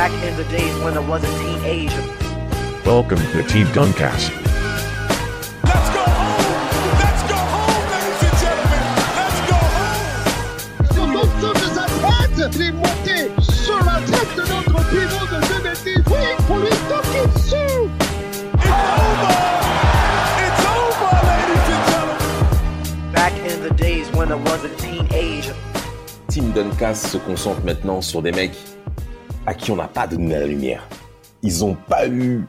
Back in the days when I was a teenager. Welcome to Team Duncast. Let's go home! Let's go home, ladies and gentlemen! Let's go home! Sur l'ensemble de sa tête, est monté sur la tête de notre pivot de 2010. Oui, pour lui toquer dessus. It's over! It's over, ladies and gentlemen! Back in the days when I was a teenager. Team Duncas se concentre maintenant sur des mecs à qui on n'a pas donné la lumière. Ils n'ont pas eu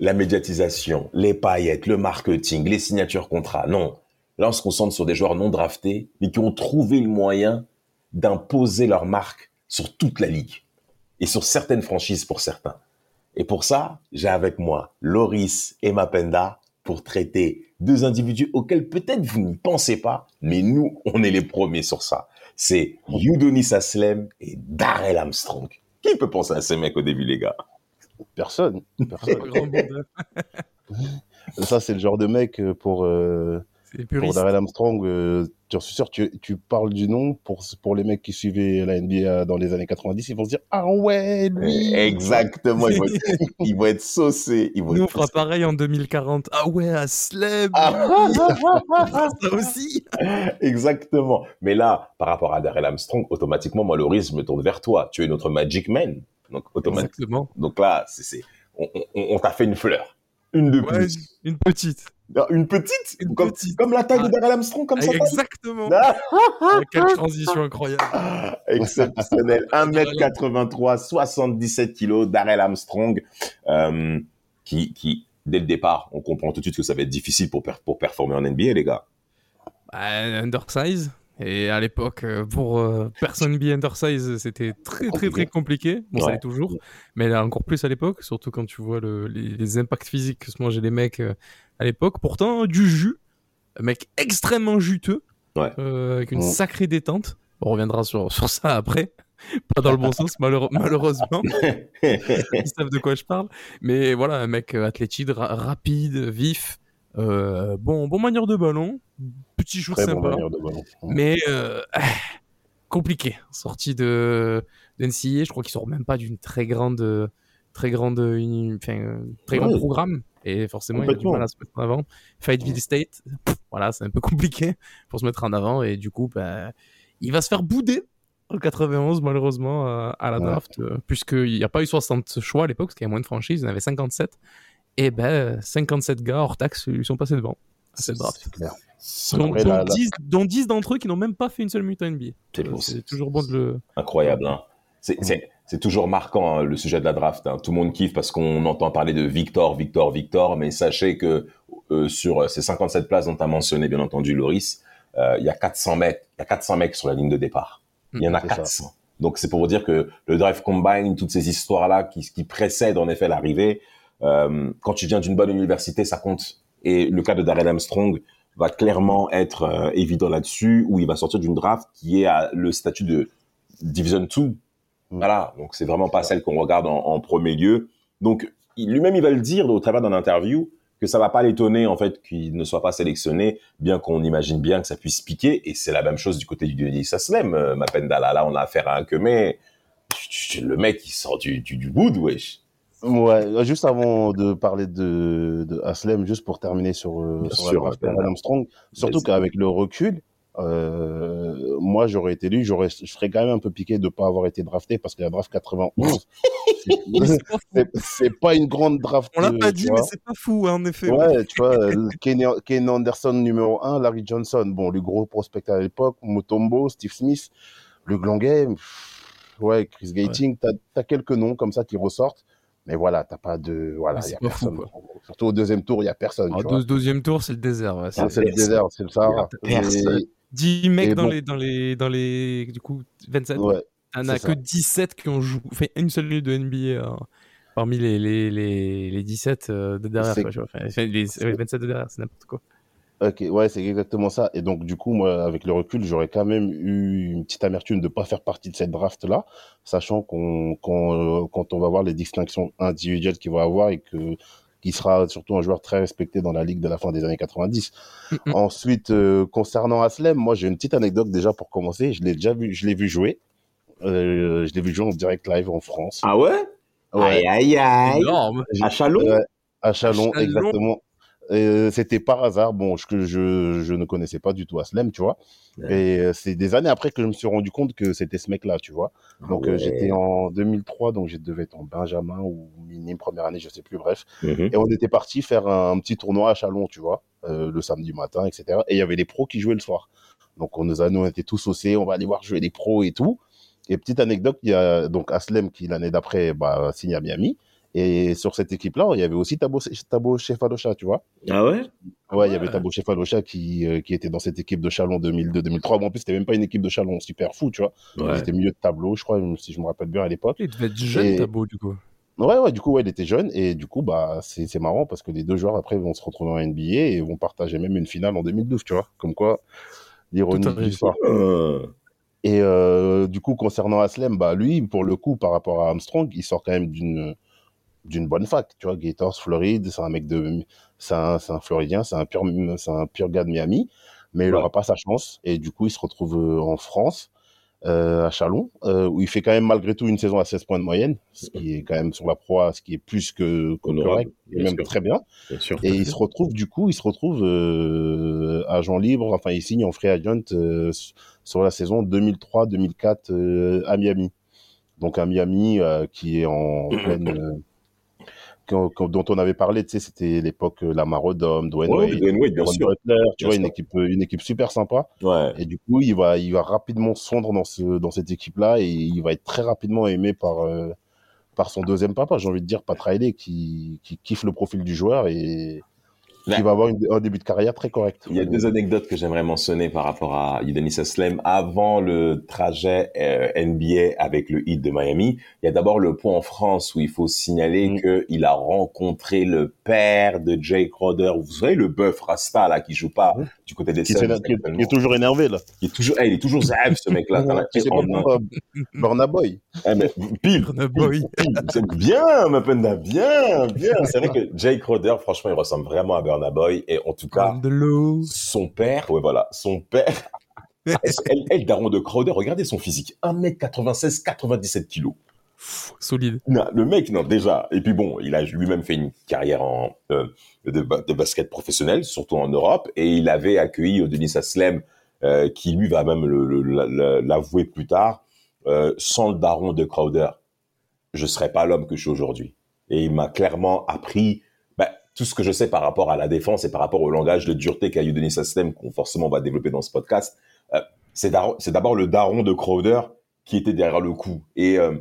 la médiatisation, les paillettes, le marketing, les signatures contrats. Non. Là, on se concentre sur des joueurs non draftés, mais qui ont trouvé le moyen d'imposer leur marque sur toute la ligue et sur certaines franchises pour certains. Et pour ça, j'ai avec moi Loris et Mapenda pour traiter deux individus auxquels peut-être vous n'y pensez pas, mais nous, on est les premiers sur ça. C'est Youdonis Aslem et Darrell Armstrong. Qui peut penser à ces mecs au début, les gars? Personne. Personne. Ça, c'est le genre de mec euh, pour, euh, pour. Darrell Armstrong. euh, je suis sûr, tu, tu parles du nom pour, pour les mecs qui suivaient la NBA dans les années 90, ils vont se dire Ah ouais, lui Exactement, ils vont être, ils vont être saucés. Ils vont Nous, on être fera pareil en 2040. Ah ouais, Aslem Ah. Ça aussi Exactement. Mais là, par rapport à Darrell Armstrong, automatiquement, moi, Loris, je me tourne vers toi. Tu es notre Magic Man. Donc, automatiquement. Exactement. Donc là, c'est, c'est, on, on- on t'a fait une fleur. Une de Ouais, plus. une petite. Non, Une petite, Une comme, petite. comme la taille de Ah. Darrell Armstrong, comme ça. Exactement. Ah, Ah, Quelle transition incroyable. exceptionnel. 1m83, 77 kilos, Darrell Armstrong, euh, qui, qui, dès le départ, on comprend tout de suite que ça va être difficile pour, per- pour performer en NBA, les gars. Bah, undersize. Et à l'époque, euh, pour euh, personne be undersize, c'était très très très compliqué. Bon, ça Ouais. l'est toujours, mais là encore plus à l'époque, surtout quand tu vois le- les, les impacts physiques que se mangeaient les mecs euh, à l'époque. Pourtant, du jus, un mec extrêmement juteux, Ouais. euh, avec une Ouais. sacrée détente. On reviendra sur, sur ça après. Pas dans le bon sens, malheureusement. Ils savent de quoi je parle. Mais voilà, un mec euh, athlétique, ra- rapide, vif, euh, bon, bon manière de ballon, petit shoot Très sympa de ballon. mais euh, compliqué. Sorti de d'NCA, je crois qu'il sort même pas d'une très grande, très grande, enfin, très grand Ouais. programme. Et forcément, il a du mal à se mettre en avant. Fayetteville State, pff, voilà, c'est un peu compliqué pour se mettre en avant. Et du coup, bah, il va se faire bouder en 91, malheureusement, euh, à la Ouais. draft, euh, puisqu'il n'y a pas eu 60 choix à l'époque, parce qu'il y a moins de franchises, il y en avait 57. Et ben, 57 gars hors taxe lui sont passés devant à cette draft. C'est clair. Donc, dont, la- la- 10, dont 10 d'entre eux qui n'ont même pas fait une seule minute en NBA. C'est Euh, c'est- toujours bon de le. Incroyable, hein. C'est, c'est, toujours marquant, hein, le sujet de la draft. hein. Tout le monde kiffe parce qu'on entend parler de Victor, Victor, Victor, mais sachez que euh, sur ces 57 places dont tu as mentionné, bien entendu, Loris, euh, il y a 400 mecs, il y a 400 mecs sur la ligne de départ. Il y en a C'est ça. 400. Donc c'est pour vous dire que le drive combine, toutes ces histoires-là qui, qui précèdent en effet l'arrivée, euh, quand tu viens d'une bonne université, ça compte. Et le cas de Darrell Armstrong va clairement être euh, évident là-dessus, où il va sortir d'une draft qui est à le statut de Division 2. Voilà, donc c'est vraiment pas celle qu'on regarde en, en premier lieu. Donc lui-même, il va le dire au travers d'un interview que ça va pas l'étonner en fait qu'il ne soit pas sélectionné, bien qu'on imagine bien que ça puisse piquer. Et c'est la même chose du côté du Denis Aslem, euh, Mapenda. Là, là, on a affaire à un que mais le mec il sort du du, du bout, wesh. Ouais, juste avant de parler de, de Aslem, juste pour terminer sur, euh, sur sûr, la Armstrong, surtout qu'avec le recul, euh, moi j'aurais été lui, j'aurais, je serais quand même un peu piqué de pas avoir été drafté parce que la draft 91, c'est- C'est pas une grande draft. On l'a euh, pas dit, vois. mais c'est pas fou, hein, en effet. Ouais, tu vois, euh, Kenny, Kenny Anderson numéro 1, Larry Johnson, bon, le gros prospect à l'époque, Motombo, Steve Smith, le Glanguet, ouais, Chris Gating, t'as as quelques noms comme ça qui ressortent, mais voilà, t'as pas de, voilà, y c'est a pas fou, personne. Surtout au deuxième tour, il y a personne, Ah, vois. deux- deuxième tour, c'est le désert. ouais, c'est- Ah, c'est le personne. désert, c'est le Sahara. Personne. Et- 10 mecs dans, bon. les, dans, les, dans les. Du coup, 27. ouais, as c'est que ça. 17 qui ont joué. Une seule minute de NBA euh, parmi les, les, les, les 17 euh, de derrière. Quoi, vois. Enfin, les, ouais, 27 de derrière, c'est n'importe quoi. Ok, ouais, c'est exactement ça. Et donc, du coup, moi, avec le recul, j'aurais quand même eu une petite amertume de pas faire partie de cette draft-là, sachant qu'on, qu'on, euh, quand on va voir les distinctions individuelles qu'il va avoir et que, qui sera surtout un joueur très respecté dans la ligue de la fin des années 90. Mhm. Ensuite, euh, concernant Aslem, moi, j'ai une petite anecdote déjà pour commencer. Je l'ai déjà vu, je l'ai vu jouer. Euh, je l'ai vu jouer en direct live en France. Ah ouais? Ouais. Aïe, aïe, aïe. Énorme. À Chalon? À Chalon, Chalon. exactement. Euh, C'était par hasard. Bon, je, que je, je ne connaissais pas du tout Aslem, tu vois. Ouais. Et euh, c'est des années après que je me suis rendu compte que c'était ce mec-là, tu vois. Donc euh, j'étais en 2003, donc je devais être en Benjamin ou minime première année, je sais plus, bref. Mhm. Et on était parti faire un, petit tournoi à Chalon, tu vois, euh, le samedi matin, etc. Et il y avait les pros qui jouaient le soir. Donc on nous a, nous, on était tous saucés, on va aller voir jouer les pros et tout. Et petite anecdote, il y a donc Aslem qui l'année d'après bah, signe à Miami. Et sur cette équipe-là, il y avait aussi Tabo, Tabo Chefalocha, tu vois. Ah ouais? Ouais, il y avait. Tabo Chefalocha qui, euh, qui était dans cette équipe de Chalon 2002-2003. Bon, en plus, c'était même pas une équipe de Chalon super fou, tu vois. Ouais. C'était milieu de tableau, je crois, si je me rappelle bien à l'époque. Il devait être jeune, Et- Tabo, du coup. Ouais, ouais, du coup, ouais, il était jeune. Et du coup, bah, c'est c'est marrant parce que les deux joueurs, après, vont se retrouver en NBA et vont partager même une finale en 2012, tu vois. Comme quoi, l'ironie de l'histoire. Ah. Et euh, du coup, concernant Aslem, bah, lui, pour le coup, par rapport à Armstrong, il sort quand même d'une d'une bonne fac, tu vois, Gators, Floride, c'est un mec de, c'est un, c'est un Floridien, c'est un pur, c'est un pur gars de Miami, mais il n'aura pas sa chance, et du coup, il se retrouve euh, en France, euh, à Chalon, euh, où il fait quand même malgré tout une saison à 16 points de moyenne, ce qui est quand même sur la proie, ce qui est plus que, correct, et même sûr. très bien. Bien sûr. Et il se retrouve, du coup, il se retrouve euh, agent libre, enfin, il signe en free agent euh, sur la saison 2003-2004 euh, à Miami. Donc, à Miami, euh, qui est en pleine. Quand- quand- dont on avait parlé, tu sais, c'était l'époque euh, Lamar Odom, Dwayne Ouais, Wade, Dwayne Wade, bien sûr. Butler, tu Bien vois, sûr. une équipe, euh, une équipe super sympa. Ouais. Et du coup, il va, il va rapidement fondre dans, ce, dans cette équipe-là et il va être très rapidement aimé par, euh, par son deuxième papa, j'ai envie de dire, Pat Riley, qui, qui kiffe le profil du joueur et Ouais. qui va avoir une- un début de carrière très correct. Il y a deux anecdotes que j'aimerais mentionner par rapport à Udonis Aslem avant le trajet euh, NBA avec le Heat de Miami. Il y a d'abord le point en France où il faut signaler Mm. que il a rencontré le père de Jay Crowder. Vous savez le bœuf Rasta là qui joue pas Mhm. du côté des Qui, Suns qui est- qui est toujours énervé, là. Il est toujours, eh, il est toujours zèbre ce mec-là. Burna Boy. Eh, mais Burna Boy. c'est bien, Mapenda, bien, bien. C'est vrai que Jay Crowder, franchement, il ressemble vraiment à Burna Boy. Et en tout cas, son père, ouais, voilà, son père. elle, elle, daron de Crowder, regardez son physique. 1m96, 97 kilos. Pff, Solide. Non, le mec, non, déjà. Et puis bon, il a lui-même fait une carrière en, euh, de, ba- de basket professionnel, surtout en Europe. Et il avait accueilli Denis Aslem, euh, qui lui va même l'avouer plus tard, euh, sans le daron de Crowder, je serais pas l'homme que je suis aujourd'hui. Et il m'a clairement appris tout ce que je sais par rapport à la défense et par rapport au langage de dureté qu'a eu Denis qu'on forcément va développer dans ce podcast. Euh, c'est d'abord le daron de Crowder qui était derrière le coup et euh,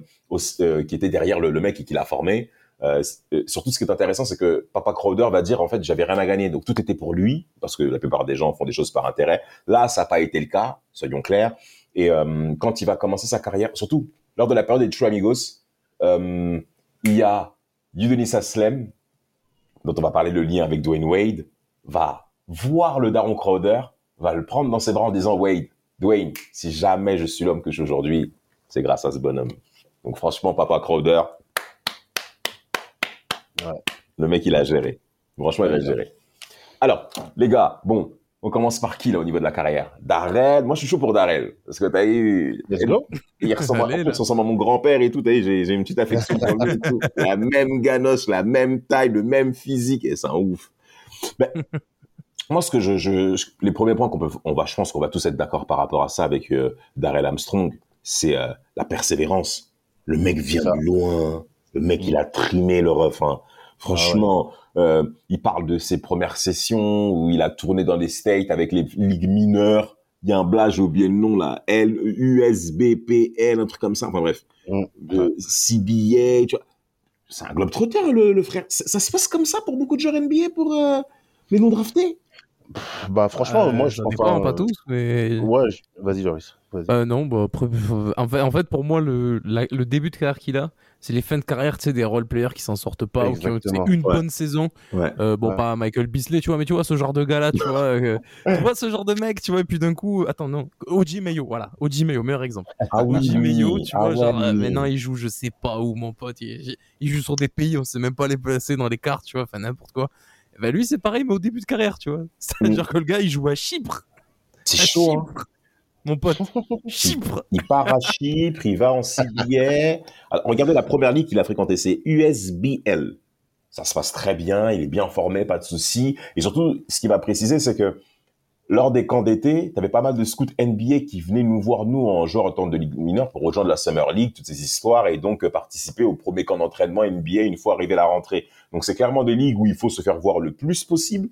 euh, qui était derrière le, le mec et qui l'a formé. Euh, euh, surtout, ce qui est intéressant, c'est que Papa Crowder va dire en fait, j'avais rien à gagner, donc tout était pour lui, parce que la plupart des gens font des choses par intérêt. Là, ça n'a pas été le cas, soyons clairs. Et quand il va commencer sa carrière, surtout lors de la période des True Amigos, il y a Udonis Aslem, dont on va parler le lien avec Dwayne Wade, va voir le Daron Crowder, va le prendre dans ses bras en disant Wade, Dwayne, si jamais je suis l'homme que je suis aujourd'hui, c'est grâce à ce bonhomme. Donc franchement, Papa Crowder, Ouais. le mec il a géré. Franchement, il a géré. Alors, les gars, bon, on commence par qui là au niveau de la carrière? Darrell, moi je suis chaud pour Darrell, parce que t'as eu, il ressemble, à, Allez, là. il ressemble à mon grand-père et tout. t'as vu, J'ai une petite affection pour lui. et tout. La même ganoche, la même taille, le même physique, et c'est un ouf. Moi, ce que je, je, je- les premiers points qu'on peut, on va, je pense qu'on va tous être d'accord par rapport à ça avec euh, Darrell Armstrong, c'est euh, la persévérance. Le mec vient de loin. Le mec, il a trimé le ref. hein. Franchement, euh, il parle de ses premières sessions où il a tourné dans les States avec les ligues mineures. Il y a un blague, j'ai oublié le nom là, L, USBPL, un truc comme ça. Enfin bref, Mm. de CBA, tu vois. C'est un globe trotteur, le, le frère. Ça, ça se passe comme ça pour beaucoup de joueurs NBA pour euh, les non draftés. Bah, franchement, Euh, moi, je pense pas. pas tous, mais. Ouais, je- vas-y, Joris. Euh, non, bah, euh, en, fait, en fait, pour moi, le, la- le début de carrière qu'il a, c'est les fins de carrière, tu sais, des role-players qui s'en sortent pas ou qui ont une Ouais. bonne saison. Ouais. Euh, bon, Ouais. pas Michael Beasley, tu vois, mais tu vois, ce genre de gars-là, tu vois, euh, tu vois, ce genre de mec, tu vois, et puis d'un coup, attends, non, OG Mayo, voilà, OG Mayo, meilleur exemple. Ah OG Mayo, tu vois, Ah genre, euh, maintenant il joue, je sais pas où, mon pote, il, il joue sur des pays, on sait même pas les placer dans les cartes, tu vois, enfin, n'importe quoi. Ben lui, c'est pareil, mais au début de carrière, tu vois. C'est-à-dire que le gars, il joue à Chypre. C'est chaud, hein. Mon pote. Chypre. Il part à Chypre, il va en CBA. Alors, regardez la première ligue qu'il a fréquentée, c'est USBL. Ça se passe très bien, il est bien formé, pas de souci. Et surtout, ce qu'il m'a précisé, c'est que lors des camps d'été, tu avais pas mal de scouts NBA qui venaient nous voir, nous, en joueurs en temps de ligue mineure, pour rejoindre la Summer League, toutes ces histoires, et donc euh, participer au premier camp d'entraînement NBA une fois arrivé à la rentrée. Donc c'est clairement des ligues où il faut se faire voir le plus possible.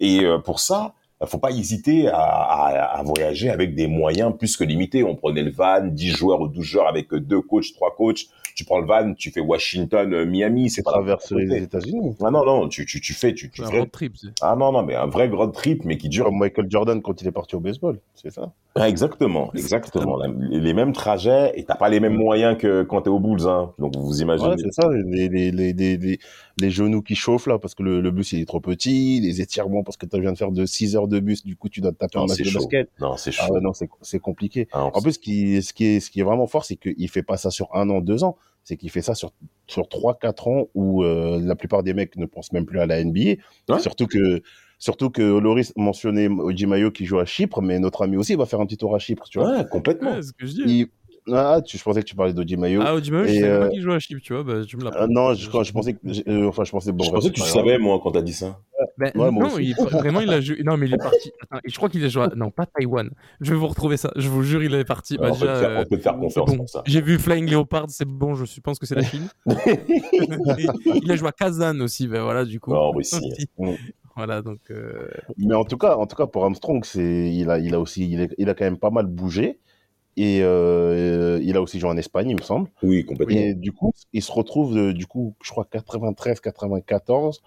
Et euh, pour ça, il faut pas hésiter à, à- à voyager avec des moyens plus que limités. On prenait le van, 10 joueurs ou 12 joueurs avec deux coachs, trois coachs. Tu prends le van, tu fais Washington, euh, Miami, c'est traverse les. États-Unis. Ah non, non, tu, tu, tu fais, tu, tu un fais- road trip. c'est- Ah non, non, mais un vrai road trip, mais qui dure. Comme Michael Jordan quand il est parti au baseball, c'est ça? Ah, exactement, exactement. Les, les mêmes trajets et t'as pas les mêmes moyens que quand t'es aux Bulls, hein. Donc vous imaginez. Ouais, c'est ça, les, les, les, les, genoux qui chauffent là parce que le, le bus il est trop petit, les étirements parce que tu viens de faire de 6 heures de bus, du coup tu dois te taper un non, match c'est de chaud. basket. Non, c'est Ah chaud. non, c'est c'est compliqué. Ah, En plus, ce qui, ce qui, est, ce qui est vraiment fort, c'est qu'il fait pas ça sur un an, deux ans. C'est qu'il fait ça sur, sur trois, quatre ans où euh, la plupart des mecs ne pensent même plus à la NBA. Ouais. Surtout que, surtout que Loris mentionnait Ojimayo qui joue à Chypre, mais notre ami aussi va faire un petit tour à Chypre, tu vois. ouais, complètement. Ouais, ce que je dis. Il- Ah, tu, je pensais que tu parlais d'Ojimayo. Ah, Odimayo, je Et, savais euh, pas qu'il jouait à Chip, tu vois. Bah, tu me l'as Ah, non, je, je pensais que, euh, enfin, je pensais, bon, je pensais que tu pas savais, moi, quand t'as dit ça. Ben, Ouais, moi non, il, vraiment, il a joué. Non, mais il est parti. Attends, je crois qu'il a joué. à- Non, pas Taïwan. Je vais vous retrouver ça. Je vous jure, il est parti. Bah, on, peut déjà, te faire, euh, on peut te faire c'est confiance bon. pour ça. J'ai vu Flying Leopard, c'est bon, je pense que c'est la Chine. il a joué à Kazan aussi, ben voilà, du coup. En Russie. Mm. Voilà, donc. euh, Mais en tout cas, en tout cas, pour Armstrong, c'est, il a, il a aussi, il, est- il a quand même pas mal bougé. Et euh, il a aussi joué en Espagne, il me semble. Oui, complètement. Et du coup, il se retrouve, euh, du coup, je crois 93, 94.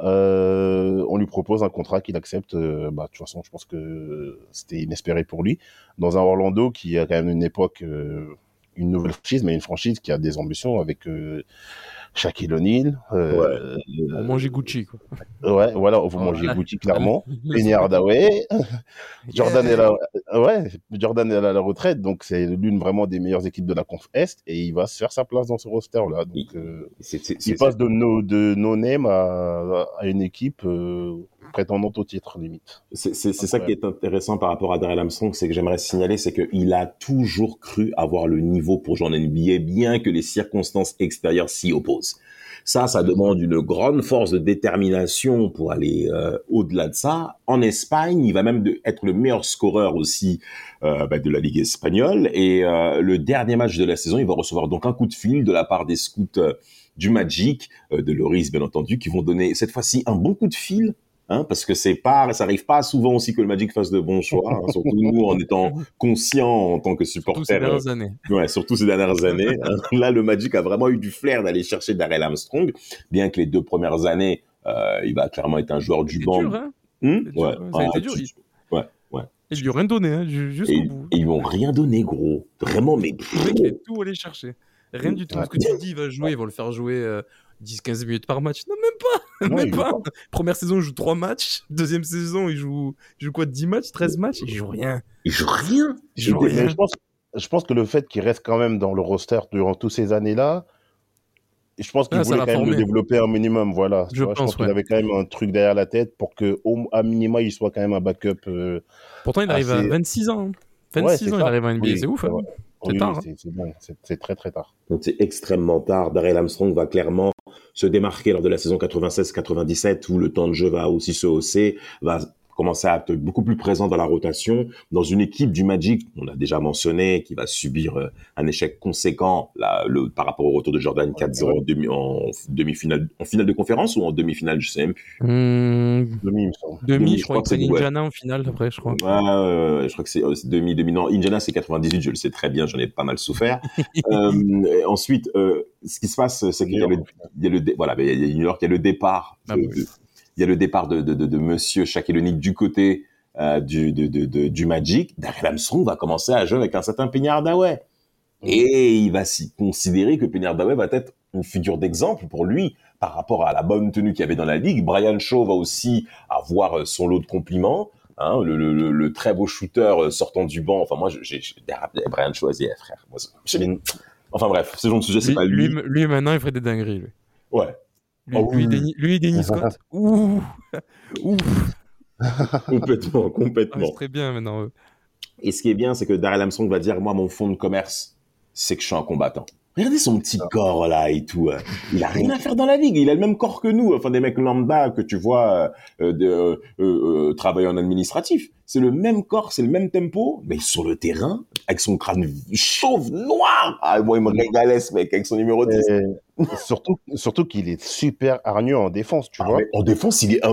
Euh, on lui propose un contrat qu'il accepte. euh, bah, de toute façon, je pense que c'était inespéré pour lui. Dans un Orlando qui a quand même une époque, euh, une nouvelle franchise, mais une franchise qui a des ambitions avec euh, Shaquille O'Neal. Euh, on mangeait Gucci, quoi. ouais, voilà, vous mangez Voilà. Gucci clairement. Penny Hardaway. Jordan est là, ouais, Jordan est à la retraite, donc c'est l'une vraiment des meilleures équipes de la conf Est et il va se faire sa place dans ce roster-là. Donc, euh, il c'est- passe de no, de no name à, à une équipe euh, prétendante au titre, limite. C'est ça qui est intéressant par rapport à Daryl Armstrong, c'est que j'aimerais signaler, c'est qu'il a toujours cru avoir le niveau pour jouer en NBA, bien que les circonstances extérieures s'y opposent. Ça, ça demande une grande force de détermination pour aller euh, au-delà de ça. En Espagne, il va même de- être le meilleur scoreur aussi euh, bah, de la Ligue espagnole. Et euh, le dernier match de la saison, il va recevoir donc un coup de fil de la part des scouts euh, du Magic, euh, de Loris bien entendu, qui vont donner cette fois-ci un bon coup de fil Hein, parce que c'est pas, ça arrive pas souvent aussi que le Magic fasse de bons choix, hein, surtout nous en étant conscients en tant que Surtout ces supporters, dernières années. euh, ouais, surtout ces dernières années. hein. Là, le Magic a vraiment eu du flair d'aller chercher Darrell Armstrong, bien que les deux premières années, euh, il va clairement être un joueur du banc. dur, dur, ouais, ouais, ça a été Ah, dur, il- ouais, ouais. Ils lui ont rien donné, hein, ju- Et, jusqu'au bout. et ils lui ont rien donné, gros. Vraiment, mais Le mec, a tout allé chercher. Rien du tout. Ce que tu dis, il va jouer, ils vont le faire jouer euh, 10-15 minutes par match. Non, même pas. Non, même pas. Première saison, il joue 3 matchs. Deuxième saison, il joue, il joue quoi 10 matchs 13 matchs? Il joue rien. il joue rien. Il joue Mais rien. je pense, je pense que le fait qu'il reste quand même dans le roster durant toutes ces années-là, je pense qu'il Ah, voulait l'a quand même le développer un minimum. Voilà. Je vois, pense, pense qu'il ouais. avait quand même un truc derrière la tête pour que, au, à minima, il soit quand même un backup. euh, Pourtant, il arrive à assez- 26 ans. hein. Ouais, 26 c'est ans, il arrive à NBA. Oui, c'est ouf. hein. Vrai. C'est oui, tard, oui, hein. c'est- bon, très très tard. Donc c'est extrêmement tard. Darrell Armstrong va clairement se démarquer lors de la saison 96-97 où le temps de jeu va aussi se hausser, va commencer à être beaucoup plus présent dans la rotation dans une équipe du Magic, on a déjà mentionné, qui va subir euh, un échec conséquent là, le, par rapport au retour de Jordan 4-0 en demi- en demi-finale, en finale de conférence ou en demi-finale, je sais même plus. Hum, Demi, je je crois crois que c'est ouais. Indiana en finale, après, je crois. Ouais, ouais, ouais, je crois que c'est euh, c'est demi, demi, non, Indiana c'est 98, je le sais très bien, j'en ai pas mal souffert. euh, ensuite, euh, ce qui se passe, c'est qu'il y a le, il y a le, dé- voilà, mais il y a New York, il y a le départ, Ah de- oui. de- il y a le départ de, de, de, de Monsieur Shaquille O'Neal du côté euh, du, de, de, de- du Magic. Darrell Armstrong va commencer à jouer avec un certain Penny Hardaway. Et il va s'y considérer que Penny Hardaway va être une figure d'exemple pour lui par rapport à la bonne tenue qu'il y avait dans la ligue. Brian Shaw va aussi avoir euh, son lot de compliments. Hein, le, le, le, le très beau shooter euh, sortant du banc. Enfin, moi, j'ai Brian Shaw, vas-y, frère. Moi, l'ai- Enfin bref, ce genre de sujet, c'est pas lui. lui, lui, maintenant, il ferait des dingueries. Lui, Ouais, lui, Oh, lui, oui. Dennis- lui et Dennis Scott. Ouh, ouh. complètement, Ah, complètement. c'est très bien maintenant. Et ce qui est bien, c'est que Darrell Armstrong va dire, moi, mon fond de commerce, c'est que je suis un combattant. Regardez son petit corps là et tout. euh. Il a rien à faire dans la ligue. Il a le même corps que nous. Enfin, des mecs lambda que tu vois euh, de, euh, euh, travailler en administratif. C'est le même corps, c'est le même tempo, mais sur le terrain, avec son crâne chauve, noir. Ah, moi, il me régalait ce mec avec son numéro 10. Et surtout, surtout qu'il est super hargneux en défense, tu Ah, vois. en défense, il est un...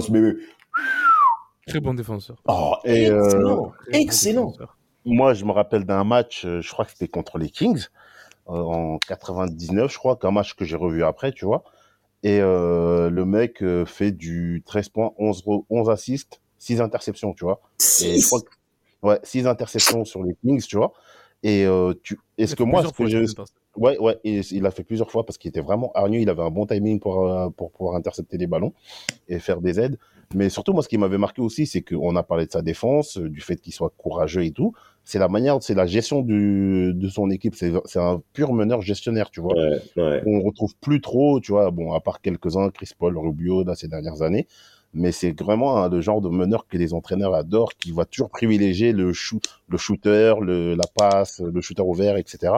Très bon défenseur. Oh, Et, euh, excellent. Bon Excellent. défenseur. Moi, je me rappelle d'un match, euh, je crois que c'était contre les Kings, euh, en 99, je crois, qu'un match que j'ai revu après, tu vois. Et euh, le mec euh, fait du 13 points, 11, re- 11 assists, 6 interceptions, tu vois. Et je crois que, ouais, 6 interceptions sur les Kings, tu vois. Et euh, tu, est-ce que moi, ce que je. Ouais, ouais, et il a fait plusieurs fois parce qu'il était vraiment hargneux, il avait un bon timing pour, euh, pour pouvoir intercepter les ballons et faire des aides. Mais surtout, moi, ce qui m'avait marqué aussi, c'est qu'on a parlé de sa défense, euh, du fait qu'il soit courageux et tout. C'est la manière, c'est la gestion du, de son équipe. C'est c'est un pur meneur gestionnaire, tu vois. Ouais, ouais. On retrouve plus trop, tu vois, bon, à part quelques-uns, Chris Paul, Rubio, là, ces dernières années. Mais c'est vraiment hein, le genre de meneur que les entraîneurs adorent, qui va toujours privilégier le, shoot, le shooter, le, la passe, le shooter ouvert, etc.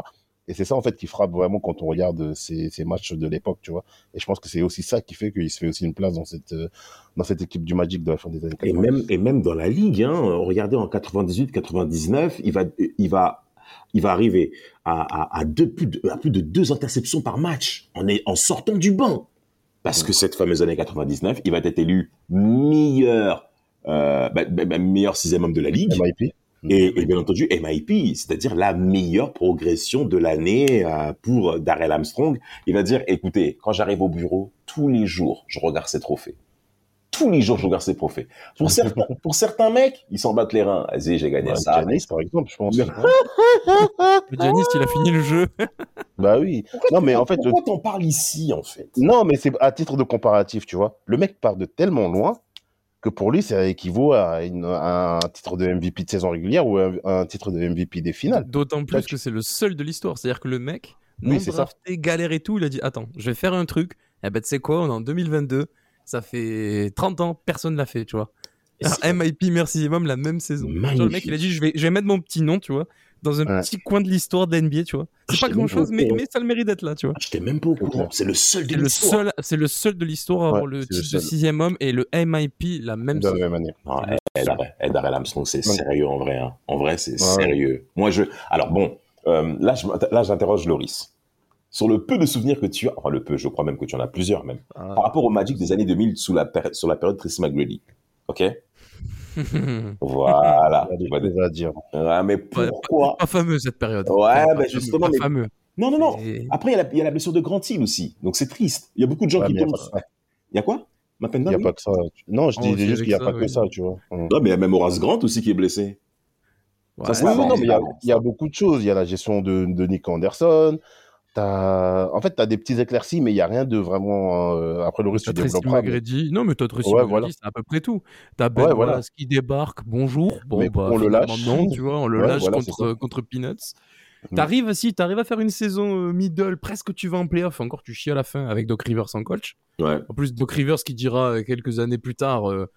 Et c'est ça, en fait, qui frappe vraiment quand on regarde ces, ces matchs de l'époque, tu vois. Et je pense que c'est aussi ça qui fait qu'il se fait aussi une place dans cette, euh, dans cette équipe du Magic de la fin des années Et 80. même, et même dans la ligue, hein, regardez en 98-99, il va, il va, il va arriver à, à, à, deux, plus de, à plus de deux interceptions par match en, est, en sortant du banc. Parce que cette fameuse année 99, il va être élu meilleur, euh, bah, bah, bah, meilleur sixième homme de la ligue. Et, et bien entendu, MIP, c'est-à-dire la meilleure progression de l'année euh, pour Darrell Armstrong. Il va dire, écoutez, quand j'arrive au bureau, tous les jours, je regarde ces trophées. Tous les jours, je regarde ces trophées. Pour certains, pour certains mecs, ils s'en battent les reins. Vas-y, j'ai gagné Ouais, ça. Giannis, par exemple, je pense. Le Giannis, il a fini le jeu. bah oui. Non, mais en fait, Pourquoi t'en parles ici, en fait? Non, mais c'est à titre de comparatif, tu vois. Le mec part de tellement loin que pour lui, ça équivaut à, une- à un titre de MVP de saison régulière ou un, un titre de MVP des finales. D'autant plus que c'est le seul de l'histoire. C'est-à-dire que le mec, Oui, non c'est ça. drafté, galère et tout, il a dit Attends, je vais faire un truc. Eh ben, tu sais quoi, on est en 2022. Ça fait 30 ans, personne l'a fait, tu vois. Alors, MIP, merci même la même saison. Genre, le mec, il a dit je vais, je vais mettre mon petit nom, tu vois, dans un Ouais. petit coin de l'histoire de l'NBA, tu vois. C'est pas grand chose, mais, mais ça a le mérite d'être là, tu vois. J'étais même pas au C'est courant. C'est le seul de C'est le l'histoire. seul, c'est le seul de l'histoire à avoir Ouais, le titre de sixième homme et le MIP la même De la même manière. Non, eh, Darrell Armstrong, c'est Ouais. sérieux en vrai. hein. En vrai, c'est Ouais. sérieux. Moi, je. Alors bon, euh, là, j'interroge Loris sur le peu de souvenirs que tu as. Enfin, le peu. Je crois même que tu en as plusieurs, même. Ah. Par rapport au Magic des années 2000 sous la sur la période Tracy McGrady. Ok? Voilà. Il y a des Tu vois, choses à dire. ouais, mais pourquoi pas fameux cette période. Ouais, Pas bah, justement, pas mais- fameux. Non, non, non. Et- Après, il y, a la- il y a la blessure de Grant Hill aussi. Donc c'est triste. Il y a beaucoup de gens Ouais, qui il y a tombent. pas que ça. Il y a quoi Il n'y a oui pas que ça. Non, je Oh, c'est juste qu'il n'y a pas que ça, tu vois. Mm. Non, mais il y a même Horace Grant aussi qui est blessé. Ouais, Ça, c'est Oui, non, mais il y a, avant, il y a ça. beaucoup de choses. Il y a la gestion de, de Nick Anderson. T'as... En fait, tu as des petits éclaircies, mais il n'y a rien de vraiment. euh, Après, le reste, tu développeras. mais-. Non, mais t'as Tracy Ouais, voilà. c'est à peu près tout. T'as Ben Ouais, voilà. Wallace qui débarque, bonjour. Bon, Mais bah, on le lâche. Non, tu vois, on le Ouais, lâche voilà, contre, contre Peanuts. Mm. T'arrives, si, t'arrives à faire une saison euh, middle, presque tu vas en playoff, encore tu chies à la fin avec Doc Rivers en coach. Ouais. En plus, Doc Rivers qui dira euh, quelques années plus tard, euh,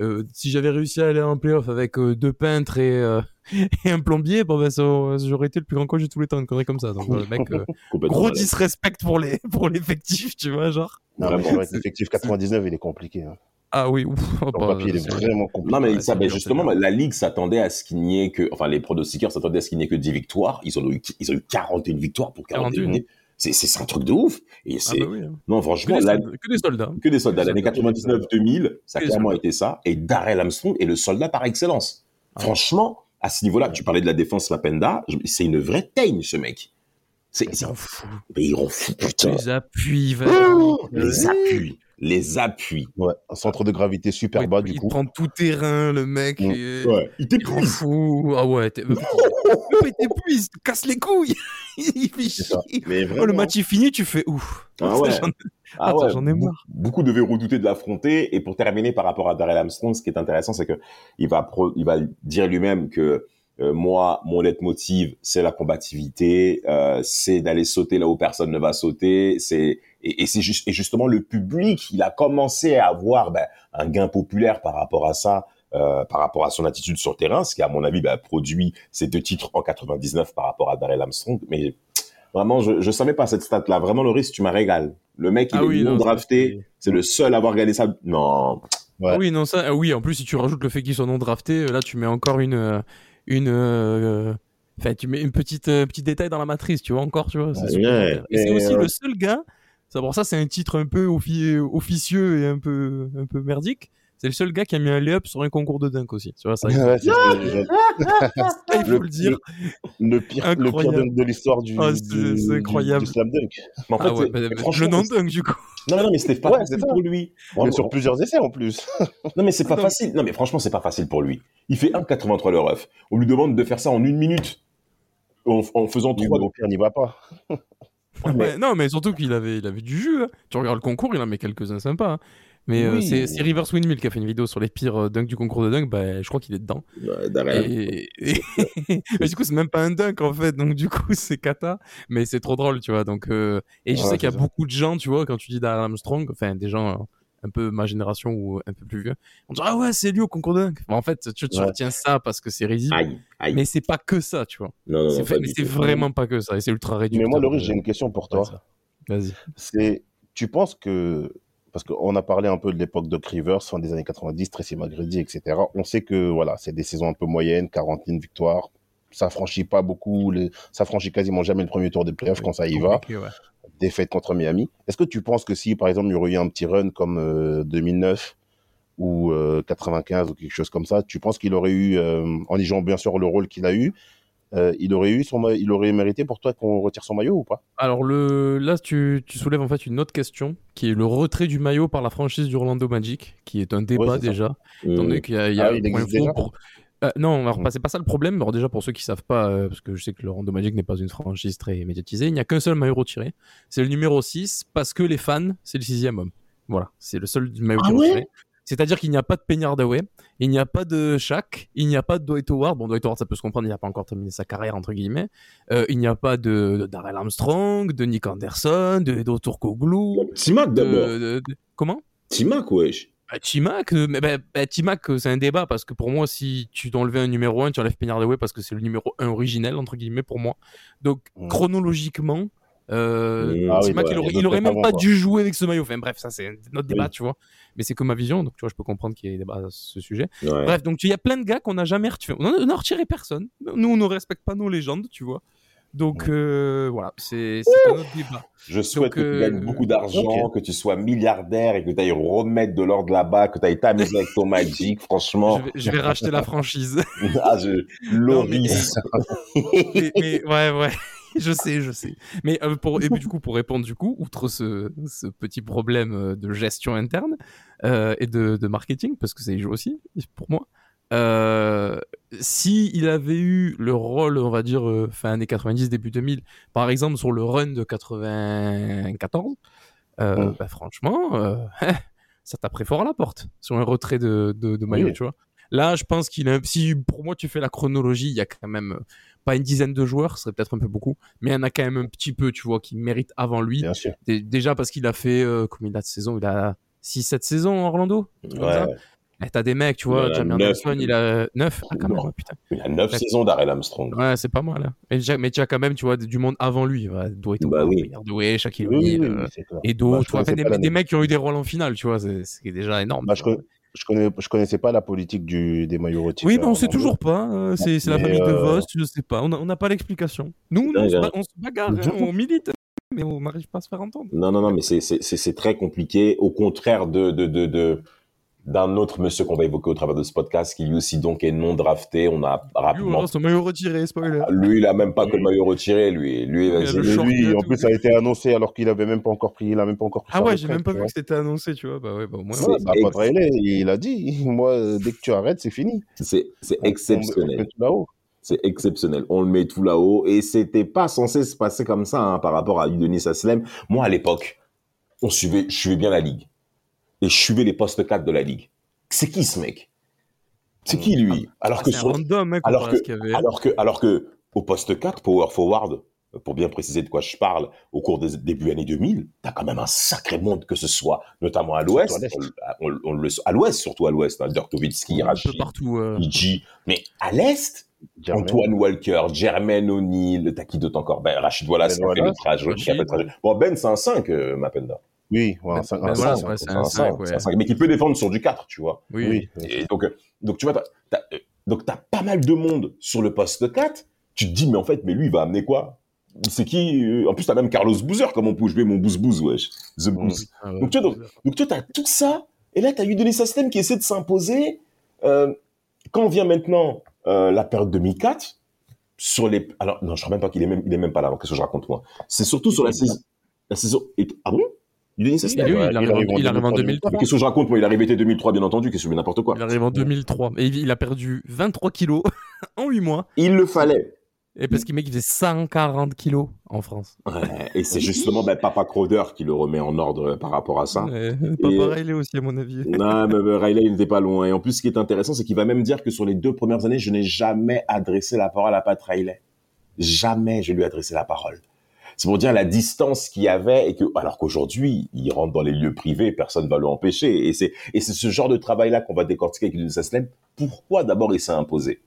euh, si j'avais réussi à aller en playoff avec euh, deux peintres et, euh, et un plombier, bon ben ça, j'aurais été le plus grand coach de tous les temps, une connerie comme ça. Donc le mec, Complètement gros disrespect pour les pour l'effectif, tu vois, genre. Non, mais l'effectif 99, il est compliqué. Hein. Ah oui, ouf, oh, bah, papier, il est vraiment compliqué. Non, mais Ouais, ça, ben, justement, la Ligue s'attendait à ce qu'il n'y ait que. Enfin, les pronostiqueurs s'attendaient à ce qu'il n'y ait que 10 victoires. Ils ont eu, ils ont eu 41 victoires pour 41. 41. C'est, un truc de ouf. Et Ah bah oui, hein. Non, que, franchement, des soldats, que des soldats. que des soldats. L'année soldats. 99-2000, ça a clairement été ça. Et Darrell Armstrong est le soldat par excellence. Ah. Franchement, à ce niveau-là, tu parlais de la défense Mapenda, je- c'est une vraie teigne, ce mec. C'est, c'est- S'en fout. mais il rend fou, putain. Les appuis, va- Oh, les appuis. Les appuis. Ouais, un centre de gravité super Ouais, bas, il du coup. prend tout terrain, le mec. Mm. et- Ouais. Il Il t'épuise. fou. Ah ouais, t'es- il t'épuise, casse les couilles. il fait chier. Mais Oh, vraiment. le match est fini, tu fais ouf. Ah ouais. J'en- Ah Attends, ouais, j'en ai marre. Beaucoup devaient redouter de l'affronter. Et pour terminer par rapport à Darrell Armstrong, ce qui est intéressant, c'est que il va, pro- il va dire lui-même que euh, moi, mon leitmotiv, c'est la combativité, euh, c'est d'aller sauter là où personne ne va sauter. C'est et, et c'est juste et justement le public, il a commencé à avoir ben, un gain populaire par rapport à ça euh, par rapport à son attitude sur le terrain, ce qui, à mon avis, bah, produit ces deux titres en 99 par rapport à Darrell Armstrong. Mais vraiment, je ne savais pas cette stat-là. Vraiment, Loris, tu m'as régalé. Le mec, il Ah est oui, non non, drafté. c'est- le seul à avoir gagné ça. Non. Ouais. Ah oui, non, ça, ah oui, en plus, si tu rajoutes le fait qu'ils soient non draftés, euh, là, tu mets encore une. Une euh, Enfin, tu mets une petite euh, petit détail dans la matrice, tu vois, encore, tu vois. C'est Ouais, c'est aussi le seul gars. Ça, bon, ça, c'est un titre un peu offi- officieux et un peu, un peu merdique. C'est le seul gars qui a mis un lay-up sur un concours de dunk aussi. Tu vois, ça, il Ouais, c'est il faut Le- le dire. le pire, le pire Incroyable. dunk de l'histoire du, Ah, c'est- du- incroyable. du slam dunk. Mais en fait, Ah ouais, c'est- bah, bah, franchement, le non dunk, du coup. non, non, non, mais c'était pas Ouais, facile pour lui. Mais Vraiment. sur plusieurs essais en plus. Non, mais c'est pas Non. facile. Non, mais franchement, c'est pas facile pour lui. Il fait 1,83 le ref. On lui demande de faire ça en une minute. En, en faisant trois. au pire, n'y va pas. mais- non, mais surtout qu'il avait, il avait du jus. hein. Tu regardes le concours, il en met quelques-uns sympas. hein. Mais euh, Oui. c'est c'est Rivers Windmill qui a fait une vidéo sur les pires euh, dunks du concours de dunk. Bah, je crois qu'il est dedans. Et, et- mais du coup, c'est même pas un dunk en fait. Donc, du coup, c'est cata. Mais c'est trop drôle, tu vois. Donc, euh, et je Ouais, sais qu'il y a ça. beaucoup de gens, tu vois, quand tu dis Darrell Armstrong, enfin, des gens euh, un peu ma génération ou un peu plus vieux, on dit Ah ouais, c'est lui au concours de dunk. Bon, en fait, tu, tu Ouais. retiens ça parce que c'est risible. Aïe, aïe. Mais c'est pas que ça, tu vois. non, mais c'est vraiment pas que ça. Et c'est ultra réduit. Mais moi, Laurie, j'ai une question pour toi. Vas-y. C'est, tu penses que, parce qu'on a parlé un peu de l'époque de Rivers, fin des années 90, Tracy McGrady, etc. On sait que, voilà, c'est des saisons un peu moyennes, 41 victoires. Ça franchit pas beaucoup, les... ça franchit quasiment jamais le premier tour des playoffs quand ça y va. Ouais. Défaite contre Miami. Est-ce que tu penses que si, par exemple, il y aurait eu un petit run comme euh, 2009 ou euh, 95 ou quelque chose comme ça, tu penses qu'il aurait eu, euh, en y jouant bien sûr le rôle qu'il a eu, euh, il aurait eu son, il aurait mérité pour toi qu'on retire son maillot ou pas? Alors le, là, tu, tu soulèves en fait une autre question, qui est le retrait du maillot par la franchise du Orlando Magic, qui est un débat Ouais, déjà. Étant donné qu'il y a, il y a Ah, il pour existe info, déjà pour- Euh, non, alors Mm. pas- c'est pas ça le problème. Alors déjà pour ceux qui savent pas, euh, parce que je sais que le Orlando Magic n'est pas une franchise très médiatisée, il n'y a qu'un seul maillot retiré. C'est le numéro 6 parce que les fans, c'est le sixième homme. Voilà, c'est le seul maillot Ah ouais? retiré. C'est-à-dire qu'il n'y a pas de Penny Hardaway, il n'y a pas de Shaq, il n'y a pas de Dwight Howard. Bon, Dwight Howard, ça peut se comprendre, il n'a pas encore terminé sa carrière, entre guillemets. Euh, il n'y a pas de, de Darrell Armstrong, de Nick Anderson, de Edo Turkoglu. Timac d'abord. de- de- Comment? Timac, wesh. bah, Timac, euh, mais bah, bah, Timac, euh, c'est un débat parce que pour moi, si tu t'enlevais un numéro 1, tu enlèves Penny Hardaway parce que c'est le numéro 1 originel, entre guillemets, pour moi. Donc, chronologiquement, euh. Ah oui, bah, il aurait, il même pas dû jouer avec ce maillot. Enfin, bref, ça, c'est notre débat, Oui. tu vois. Mais c'est que ma vision, donc tu vois, je peux comprendre qu'il y ait débat à ce sujet. Ouais. Bref, donc il y a plein de gars qu'on n'a jamais retiré. On n'a retiré personne. Nous, on ne respecte pas nos légendes, tu vois. Donc euh, voilà, c'est un autre débat. Je souhaite que euh, tu gagnes beaucoup d'argent, ok. que tu sois milliardaire et que tu ailles remettre de l'ordre là-bas, que tu ailles t'amuser avec ton Magic, franchement. Je vais, je vais racheter la franchise. ah, je... Loris. mais, mais- ouais, ouais, je sais, je sais. Mais euh, pour, et puis, du coup, pour répondre, du coup, outre ce, ce petit problème euh, de gestion interne euh, et de, de marketing, parce que ça y joue aussi, pour moi, euh, si il avait eu le rôle, on va dire, euh, fin années 90, début 2000, par exemple, sur le run de 94, euh, bah, franchement, euh, ça taperait fort à la porte sur un retrait de, de, de maillot, Oui. tu vois. Là, je pense qu'il a, si pour moi tu fais la chronologie, il y a quand même euh, pas une dizaine de joueurs, ce serait peut-être un peu beaucoup, mais il y en a quand même un petit peu, tu vois, qui méritent avant lui. Bien sûr. Dé- Déjà parce qu'il a fait, euh, combien de saisons? Il a 6-7 saisons en Orlando. Ouais. Eh, T'as des mecs, tu vois, Jamie. Anderson, il a 9. Ah, quand même, putain. Il a 9 Ouais. saisons d'Arrell Armstrong. Ouais, c'est pas mal. hein. Et déjà- mais tu as quand même, tu vois, du monde avant lui. Ouais, Dwight Bah oui. Hardaway, Shaquille Oui, oui, O'Neal, oui, euh, et Bah, tu vois, des, des mecs qui ont eu des rôles en finale, tu vois, c'est déjà énorme. Bah, je, je, connais, je connaissais pas la politique du, des maillots. Oui, mais on sait toujours pas. euh, c'est la famille de euh, Vos, je sais pas. On n'a pas l'explication. Nous, on, on se bagarre, hein, on milite, mais on n'arrive pas à se faire entendre. Non, non, non, mais c'est- très compliqué. Au contraire de de de de- d'un autre monsieur qu'on va évoquer au travers de ce podcast, qui lui aussi donc est non drafté. On a Lui, rapidement. on son maillot retiré, spoiler. Lui, il a même pas que le maillot retiré. Lui, lui, Il lui, en plus, ça a été annoncé alors qu'il avait même pas encore pris, il a même pas encore pris Ah ouais, j'ai même pas vu que c'était annoncé, tu vois. Bah ouais, bah au moins. C'est Ouais, bah, ex- il a dit, moi, dès que tu arrêtes, c'est fini. C'est c'est On- on- on exceptionnel. met tout là-haut. C'est exceptionnel. On le met tout là-haut. Et c'était pas censé se passer comme ça hein, par rapport à Udonis Aslem. Moi, à l'époque, on suivait, je suivais bien la ligue. Et je suivais les postes 4 de la ligue. C'est qui ce mec? C'est qui lui? Alors Ah, que c'est un sur- random, mec, alors comparé à que, y avait. alors que, alors que, au poste 4, Power Forward, pour bien préciser de quoi je parle, au cours des débuts années 2000, t'as quand même un sacré monde que ce soit, notamment à l'ouest, on, on- on le, à l'ouest, surtout à l'ouest, hein, Dirk Nowitzki, Un peu Rachid, partout. euh, Iji, mais à l'est. Antoine Walker, Jermaine O'Neill, t'as qui d'autre encore? Ben, Rachid Wallace, Ben qui a fait le Wallace, trajet, qui a fait le trajet. Bon, Ben, c'est un 5, euh, Mapenda. Oui, ouais, un ben un voilà, cinq, ouais, un c'est cinq. un un cinq, 5, ouais. c'est un 5, mais qui peut défendre sur du 4, tu vois. Oui. Oui. Et donc, euh, donc tu vois, t'as, t'as, euh, donc t'as pas mal de monde sur le poste 4. Tu te dis, mais en fait, mais lui, il va amener quoi? C'est qui euh, En plus, t'as même Carlos Boozer, comme on peut jouer mon Booz, wesh. The Booz. Ah ouais. Donc, tu vois, Donc, toi, t'as tout ça. Et là, t'as eu Denis System qui essaie de s'imposer. Euh, quand vient maintenant euh, la période 2004, sur les. Alors, non, je crois même pas qu'il est même, il est même pas là. Qu'est-ce que je raconte, moi? C'est surtout sur la saison. La saison. Ah bon? Denis Il, arrive arrive il arrive en 2003. 2003. Mais qu'est-ce que je raconte, moi? Il est arrivé été 2003, bien entendu. Qu'est-ce que je n'importe quoi? Il arrive en 2003. Et il a perdu 23 kilos en 8 mois. Il le fallait. Et parce qu'il mec, il faisait 140 kilos en France. Ouais, et c'est justement ben, Papa Crowder qui le remet en ordre euh, par rapport à ça. Ouais, pas Et- est aussi, à mon avis. non, mais, mais Riley, il n'était pas loin. Et en plus, ce qui est intéressant, c'est qu'il va même dire que sur les deux premières années, je n'ai jamais adressé la parole à Pat Riley. Jamais je lui ai adressé la parole. C'est pour dire la distance qu'il y avait et que, alors qu'aujourd'hui, il rentre dans les lieux privés, personne ne va l'empêcher. Et c'est, et c'est ce genre de travail-là qu'on va décortiquer avec Denis Aslem. Pourquoi d'abord il s'est imposé?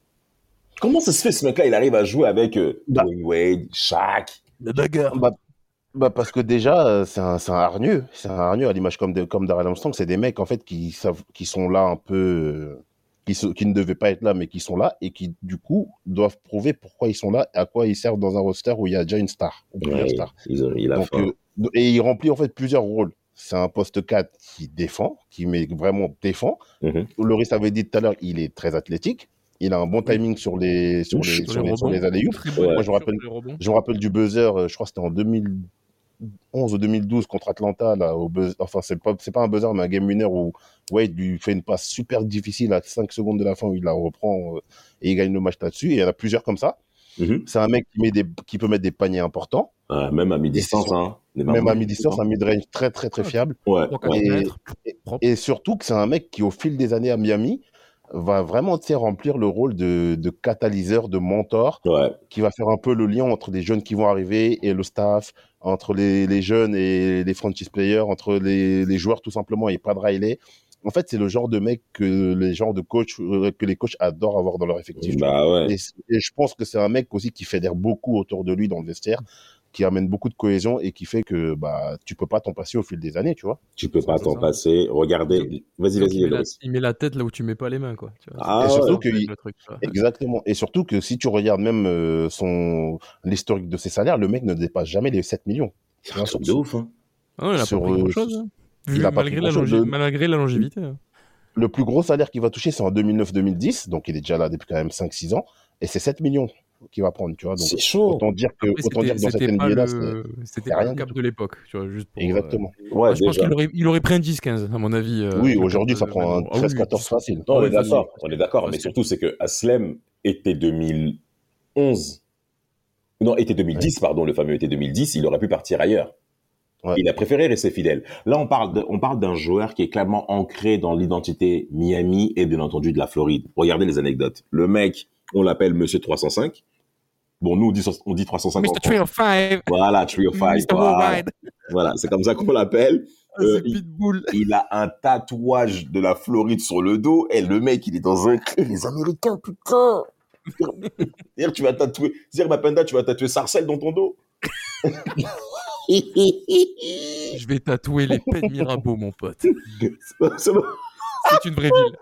Comment ça se fait, ce mec-là, il arrive à jouer avec euh, Bah. Dwayne Wade, Shaq? Bah, bah parce que déjà, euh, c'est un, c'est un hargneux. C'est un hargneux à l'image comme, de, comme Darrell Armstrong. C'est des mecs, en fait, qui, savent, qui sont là un peu. Qui, se- qui ne devaient pas être là, mais qui sont là et qui, du coup, doivent prouver pourquoi ils sont là, à quoi ils servent dans un roster où il y a déjà une star, ils ont- il a Donc, euh, et il remplit en fait plusieurs rôles. C'est un poste 4 qui défend, qui met vraiment défend. Mhm. Loris avait dit tout à l'heure, il est très athlétique. Il a un bon timing sur les sur les Sur sur les, sur les Ouais. Moi, je me rappelle, je me rappelle du buzzer, euh, je crois que c'était en 2011 ou 2012 contre Atlanta là au buzz, enfin c'est pas c'est pas un buzzer mais un game winner où Wade lui fait une passe super difficile à 5 secondes de la fin où il la reprend euh, et il gagne le match là-dessus et il y en a plusieurs comme ça. Mhm. C'est un mec qui met des qui peut mettre des paniers importants, Ouais, même à mi-distance, hein. Même à mi-distance, un mid-range très très très Ouais. fiable. Ouais, 3-4 ouais. Et- surtout que c'est un mec qui, au fil des années à Miami, va vraiment remplir le rôle de, de catalyseur, de mentor, ouais. qui va faire un peu le lien entre les jeunes qui vont arriver et le staff, entre les, les jeunes et les franchise players, entre les, les joueurs tout simplement et pas de Riley. En fait, c'est le genre de mec que les genres de coach euh, que les coachs adorent avoir dans leur effectif. Bah ouais. Et, et je pense que c'est un mec aussi qui fédère beaucoup autour de lui dans le vestiaire, qui amène beaucoup de cohésion et qui fait que bah tu peux pas t'en passer au fil des années, tu vois. Tu peux pas t'en passer. Regardez. Vas-y, vas-y, il, met la, Loris. il met la tête là où tu mets pas les mains, quoi. Tu vois. Ah, et surtout ouais. que il- truc. Exactement. Et surtout que si tu regardes même euh, son l'historique de ses salaires, le mec ne dépasse jamais les 7 millions. C'est un truc de ouf, hein. Ah ouais, il a Sur, pas pris euh, il a malgré, la grand-chose. longi- Le- malgré la longévité. hein. Le plus gros salaire qu'il va toucher, c'est en 2009-2010, donc il est déjà là depuis quand même 5-6 ans, et c'est 7 millions qu'il va prendre, tu vois. Donc C'est chaud. autant dire que, Après, autant dire que dans cette NBA-là, le, c'était rien le cap de l'époque, tu vois, juste pour. euh, exactement. Ouais, je pense qu'il aurait, il aurait pris un 10-15, à mon avis. euh, oui, aujourd'hui, ça prend un Ah oui, 13-14 facile. Non, on est d'accord. On est d'accord. Mais Facile. surtout, c'est que Aslem était 2011. Non, était 2010, pardon, le fameux été 2010. Il aurait pu partir ailleurs. Ouais. Il a préféré rester fidèle. Là, on parle de- on parle d'un joueur qui est clairement ancré dans l'identité Miami et bien entendu de la Floride. Regardez les anecdotes. Le mec, on l'appelle Monsieur 305. Bon, nous, on dit, on dit 305. en Mr. France. 305, Voilà, Trio 5. Mr. Voilà. Voilà, c'est comme ça qu'on l'appelle. Ah, Euh, c'est il- Pitbull. Il a un tatouage de la Floride sur le dos. Et le mec, il est dans un cri. Les Américains, putain. Dire, tu vas tatouer. Dire, Mapenda, tu vas tatouer Sarcelle dans ton dos. Je vais tatouer les peines Mirabeau, mon pote. C'est une vraie ville.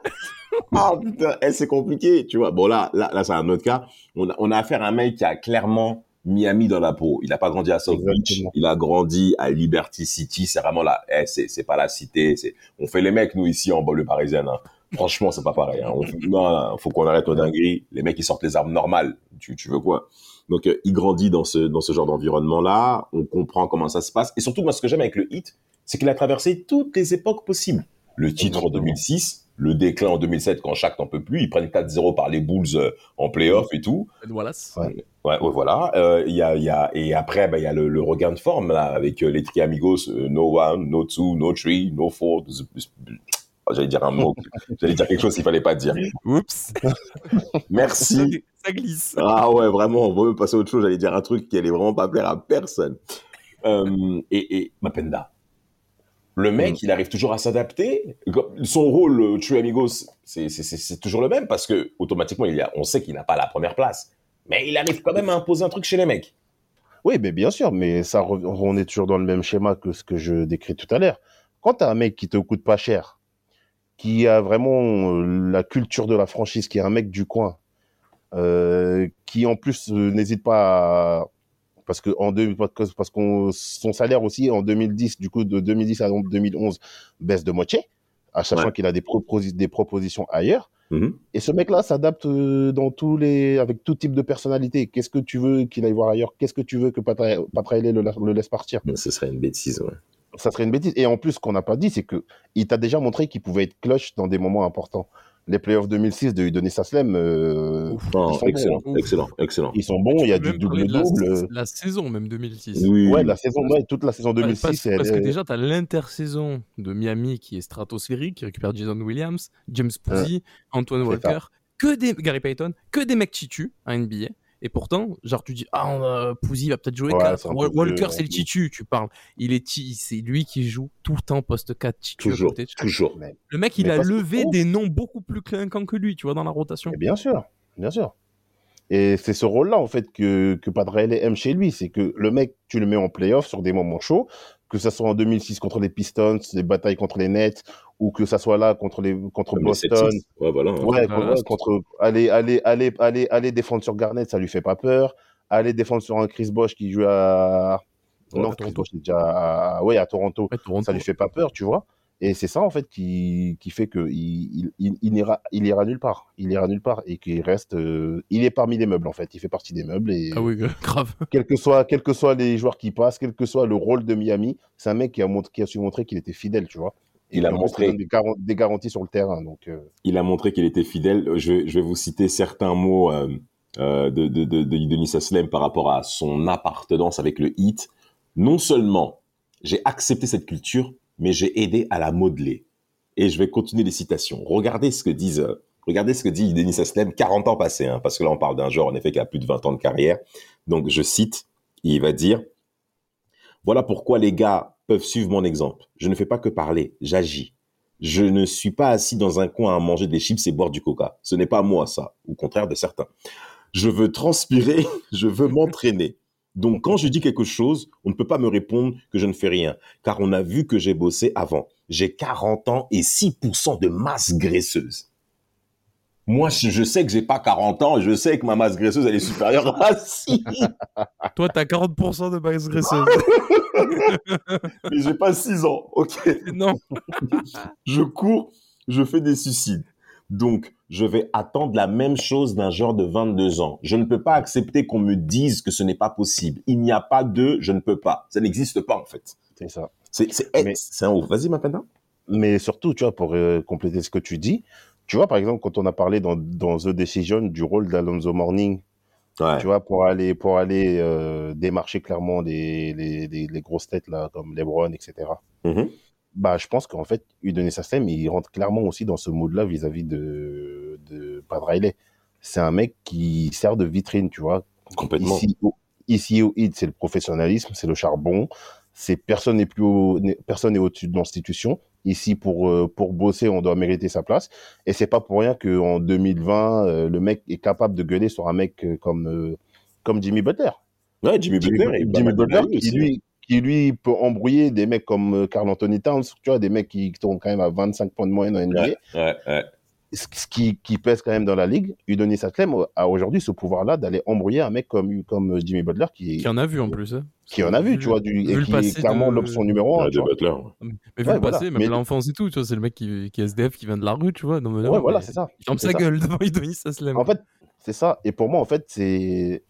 Ah putain, eh, c'est compliqué, tu vois. Bon là, là, là c'est un autre cas. On a, on a affaire à un mec qui a clairement Miami dans la peau. Il n'a pas grandi à South Beach, il a grandi à Liberty City. C'est vraiment là. Eh, c'est, c'est pas la cité. C'est, on fait les mecs nous ici en banlieue parisienne. hein. Franchement, c'est pas pareil. Hein. On fait- non, non, faut qu'on arrête nos dingueries. Les mecs ils sortent les armes normales. Tu, tu veux quoi? Donc euh, il grandit dans ce dans ce genre d'environnement là. On comprend comment ça se passe. Et surtout moi, ce que j'aime avec le hit, c'est qu'il a traversé toutes les époques possibles. Le titre en Exactement. 2006, le déclin en 2007 quand Shaq n'en peut plus, ils prennent 4-0 par les Bulls euh, en playoff et tout. Wallace. Ouais. Ouais, ouais, voilà. Euh, Il y a, il y a, et après, bah, il y a le, le regain de forme là avec euh, les tri amigos, euh, no one, no two, no three, no four. Oh, J'allais dire un mot. J'allais dire quelque chose qu'il fallait pas dire. Oups. Merci. Ça glisse. Ah ouais, vraiment, on va même passer à autre chose. J'allais dire un truc qui allait vraiment pas plaire à personne. Euh, et, et Mapenda, le mec, Mm. il arrive toujours à s'adapter. Son rôle, euh, True Amigos, c'est- c'est c'est- c'est toujours le même parce que automatiquement, il y a, on sait qu'il n'a pas la première place. Mais il arrive quand même à imposer un truc chez les mecs. Oui, mais bien sûr, mais ça, on est toujours dans le même schéma que ce que je décris tout à l'heure. Quand tu as un mec qui te coûte pas cher, qui a vraiment euh, la culture de la franchise, qui est un mec du coin, euh, qui en plus euh, n'hésite pas à... Parce que en deux, parce qu'on son salaire aussi en 2010, du coup de 2010 à 2011 baisse de moitié, à sachant Ouais. qu'il a des, proposi- des propositions ailleurs. Mhm. Et ce mec-là s'adapte euh, dans tous les, avec tout type de personnalité. Qu'est-ce que tu veux qu'il aille voir ailleurs? Qu'est-ce que tu veux que Patra- Patraele le, le laisse partir? Ce serait une bêtise, ouais. Ça serait une bêtise. Et en plus, ce qu'on n'a pas dit, c'est que il t'a déjà montré qu'il pouvait être clutch dans des moments importants. Les playoffs 2006 de Udonis Aslem, euh, Non, ils, sont excellent, bons, hein. excellent, excellent. ils sont bons. Il y a du de la- double-double. La, saison, même 2006. Oui, Ouais, oui. la saison, ouais, toute la saison Ouais, 2006, parce, elle parce que est- déjà, tu as l'intersaison de Miami qui est stratosphérique, qui récupère Jason Williams, James Posey, Antoine c'est Walker, que des Gary Payton, que des mecs titus à NBA. Et pourtant, genre, tu dis, ah, on a- va peut-être jouer Ouais, 4. c'est un peu Wal- Walker, c'est le titu, tu parles. Il est c'est lui qui joue tout le temps poste 4 titu Toujours, côté toujours. Le mec, il Mais a levé des noms beaucoup plus clinquants que lui, tu vois, dans la rotation. Et bien sûr, bien sûr. Et c'est ce rôle-là, en fait, que, que Padraele aime chez lui. C'est que le mec, tu le mets en playoff sur des moments chauds, que ça soit en 2006 contre les Pistons, les batailles contre les Nets, ou que ça soit là contre les, contre Comme Boston. Celtics. Ouais, voilà. Ouais, contre, ouais, contre- aller, aller, aller, aller, aller défendre sur Garnett, ça lui fait pas peur. Aller défendre sur un Chris Bosh qui joue à, Ouais, non, à Chris Toronto. Bosh, c'est déjà à, ouais, à Toronto. Ouais, Toronto. Ça lui fait pas peur, tu vois. Et c'est ça, en fait, qui, qui fait que il, il, il, il ira, il ira nulle part. Il ira nulle part et qu'il reste, euh, il est parmi les meubles, en fait. Il fait partie des meubles et Ah oui, grave. quels que soient, quels que soient les joueurs qui passent, quel que soit le rôle de Miami, c'est un mec qui a, montré, qui a su montrer qu'il était fidèle, tu vois. Il a montré. des, garan- des garanties sur le terrain, donc, euh, il a montré qu'il était fidèle. Je vais, je vais vous citer certains mots euh, euh, de, de, de, de Denis Aslem par rapport à son appartenance avec le hit. Non seulement j'ai accepté cette culture, mais j'ai aidé à la modeler. Et je vais continuer les citations. Regardez ce que disent, euh, regardez ce que dit Denis Aslem, 40 ans passés, hein, parce que là on parle d'un joueur en effet qui a plus de 20 ans de carrière. Donc je cite, il va dire, voilà pourquoi les gars peuvent suivre mon exemple. Je ne fais pas que parler, j'agis. Je ne suis pas assis dans un coin à manger des chips et boire du coca. Ce n'est pas moi, ça. Au contraire de certains. Je veux transpirer, je veux m'entraîner. Donc, quand je dis quelque chose, on ne peut pas me répondre que je ne fais rien, car on a vu que j'ai bossé avant. J'ai 40 ans et 6% de masse graisseuse. Moi, je, sais que j'ai pas 40 ans et je sais que ma masse graisseuse, elle est supérieure à 6. Toi, t'as 40% de base graisseuse. Mais j'ai pas 6 ans. OK. non. je cours, je fais des suicides. Donc, je vais attendre la même chose d'un genre de 22 ans. Je ne peux pas accepter qu'on me dise que ce n'est pas possible. Il n'y a pas de je ne peux pas. Ça n'existe pas, en fait. c'est ça. C'est c'est eh, Mais- c'est un ouf. Vas-y, ma peine. Mais surtout, tu vois, pour euh, compléter ce que tu dis, tu vois, par exemple, quand on a parlé dans, dans The Decision du rôle d'Alonso Morning, Ouais. tu vois, pour aller, pour aller euh, démarcher clairement les, les, les, les grosses têtes, là, comme LeBron, etc. Mhm. Bah, je pense qu'en fait, Udonis Haslem, il rentre clairement aussi dans ce mood-là vis-à-vis de, de Pat Riley. C'est un mec qui sert de vitrine, tu vois. Complètement. Ici, au, ici au Heat, c'est le professionnalisme, c'est le charbon. C'est personne n'est plus au- n'est- personne n'est au-dessus de l'institution. Ici, pour euh, pour bosser, on doit mériter sa place. Et c'est pas pour rien que en 2020, euh, le mec est capable de gueuler sur un mec euh, comme comme Jimmy Butler. Ouais, Jimmy Jimmy, Butler. Jimmy Butler, qui aussi. lui qui lui peut embrouiller des mecs comme Carl Anthony Towns, tu vois, des mecs qui tournent quand même à 25 points de moyenne en NBA Ouais, ouais, ouais. Ce qui, qui pèse quand même dans la ligue, Udonis Haslem a aujourd'hui ce pouvoir-là d'aller embrouiller un mec comme, comme Jimmy Butler qui, Qui en a vu en plus. hein. qui en a vu, tu vois, du, vu et qui passé est clairement de- l'option numéro un. Ouais, tu de vois. Butler. Mais vu Ouais, le voilà. passé, même Mais- l'enfance et tout, tu vois, c'est le mec qui, qui est SDF, qui vient de la rue, tu vois. Non, mais non, Ouais, voilà, c'est ça. Il ferme sa ça. gueule devant Idonis Aslem. En fait, c'est ça. Et pour moi, en fait, c'est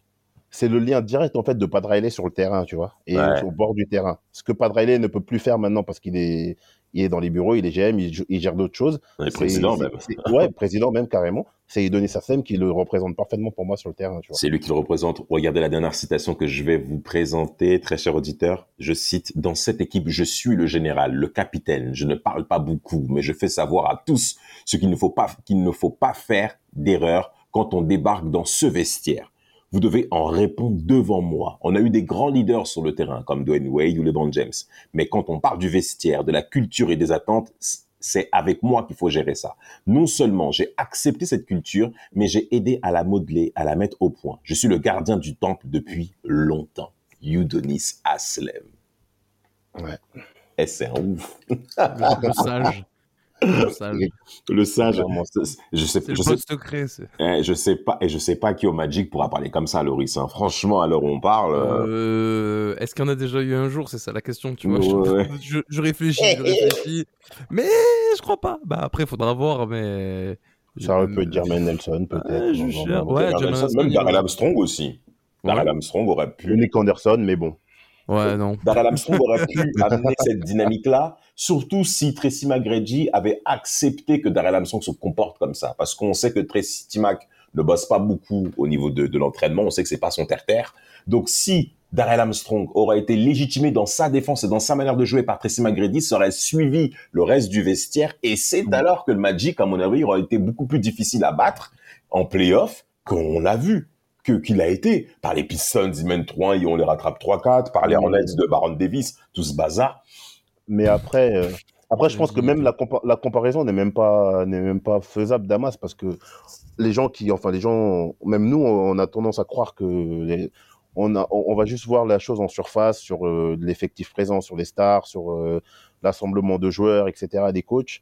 c'est le lien direct en fait de Pat Riley sur le terrain, tu vois, et Ouais. au bord du terrain. Ce que Pat Riley ne peut plus faire maintenant parce qu'il est, il est dans les bureaux, il est GM, il, il gère d'autres choses. C'est- président même. Ouais, président même carrément. C'est Idonis Sassem qui le représente parfaitement pour moi sur le terrain, tu vois. C'est lui qui le représente. Regardez la dernière citation que je vais vous présenter, très cher auditeur. Je cite, dans cette équipe, je suis le général, le capitaine. Je ne parle pas beaucoup, mais je fais savoir à tous ce qu'il ne faut pas, qu'il ne faut pas faire d'erreur quand on débarque dans ce vestiaire. Vous devez en répondre devant moi. On a eu des grands leaders sur le terrain, comme Dwayne Wade ou LeBron James. Mais quand on parle du vestiaire, de la culture et des attentes, c'est avec moi qu'il faut gérer ça. Non seulement j'ai accepté cette culture, mais j'ai aidé à la modeler, à la mettre au point. Je suis le gardien du temple depuis longtemps. Udonis Aslem. Ouais. Eh, c'est un ouf. Le sage. Le sage. Le sage, je sais, je sais, secret. eh, je sais pas, et je sais pas qui au Magic pourra parler comme ça, Loris. hein. Franchement, à l'heure où on parle, euh, Euh, Est-ce qu'il y en a déjà eu un jour C'est ça la question, tu vois? Ouais. Je, je réfléchis, je réfléchis. Mais je crois pas. Bah après, faudra voir, mais. Ça aurait pu être Jermaine Nelson, peut-être. Ouais. Ouais, même Darrell Armstrong aussi. Darrell. Armstrong aurait pu. Nick Anderson, mais bon. Ouais, non. Darrell Armstrong aurait pu amener cette dynamique-là, surtout si Tracy McGrady avait accepté que Darrell Armstrong se comporte comme ça. Parce qu'on sait que Tracy Mac ne bosse pas beaucoup au niveau de, de l'entraînement, on sait que c'est pas son terre-terre. Donc si Darrell Armstrong aurait été légitimé dans sa défense et dans sa manière de jouer par Tracy McGrady, ça aurait suivi le reste du vestiaire. Et c'est alors que le Magic, à mon avis, aurait été beaucoup plus difficile à battre en playoff qu'on l'a vu que qu'il a été par les Pistons, ils mènent 3 et on les rattrape 3-4, par les Oui. Hornets de Baron Davis, tout ce bazar. Mais après, euh, après, je pense que même la, compa- la comparaison n'est même pas n'est même pas faisable d'Amas parce que les gens qui, enfin les gens, même nous, on a tendance à croire que les- on a, on on va juste voir la chose en surface sur euh, l'effectif présent, sur les stars, sur euh, l'assemblement de joueurs, etc., des coachs.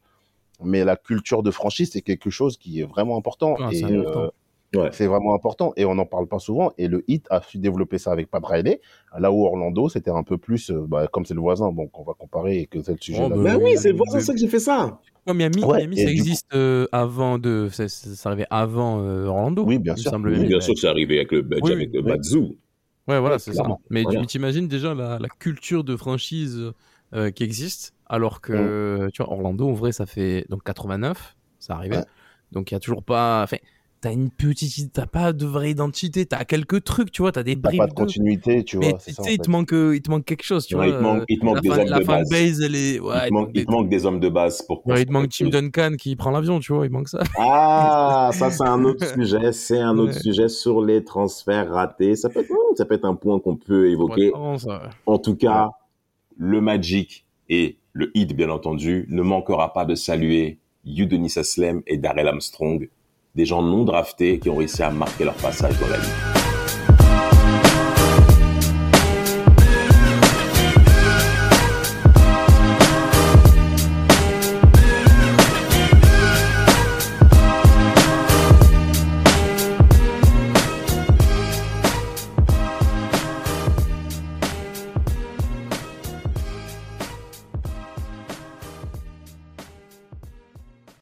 Mais la culture de franchise, c'est quelque chose qui est vraiment important. Ah, c'est et, euh, important. Ouais. c'est vraiment important et on n'en parle pas souvent. Et le hit a su développer ça avec Pat Riley, là où Orlando, c'était un peu plus, euh, bah, comme c'est le voisin, bon, qu'on va comparer et que c'est le sujet. Oh, là. bah, Ben oui, c'est pour mais- ça que j'ai fait ça. Ouais, Miami, Ouais, Miami ça coup- existe euh, avant de. Ça, ça, ça arrivait avant euh, Orlando. Oui, bien sûr. Oui, bien. sûr c'est arrivé avec le badge, Oui, avec le oui. Bazoo. Ouais, voilà, c'est ça. Mais Voilà. tu t'imagines déjà la, la culture de franchise euh, qui existe, alors que, tu vois, Orlando, en vrai, ça fait donc 89, ça arrivait. Ouais. Donc il y a toujours pas. Enfin, t'as une petite. T'as pas de vraie identité, t'as quelques trucs, tu vois, t'as des T'as pas de continuité, tu Mais vois. tu c'est ça, il, te manque, euh, il te manque quelque chose, tu Ouais, vois. il te manque- euh, il te manque la des hommes de base. fanbase, elle est. Ouais, il, te il manque, manque il te manque des hommes de base pour Ouais, il te manque Tim. Duncan qui prend l'avion, tu vois, il manque ça. Ah, ça c'est un autre sujet. C'est un autre sujet sur les transferts ratés. Ça peut être, ça peut être un point qu'on peut évoquer. ça. En tout cas, le Magic et le Heat, bien entendu, ne manquera pas de saluer Udonis Aslem et Darrell Armstrong, des gens non draftés qui ont réussi à marquer leur passage dans la ligue.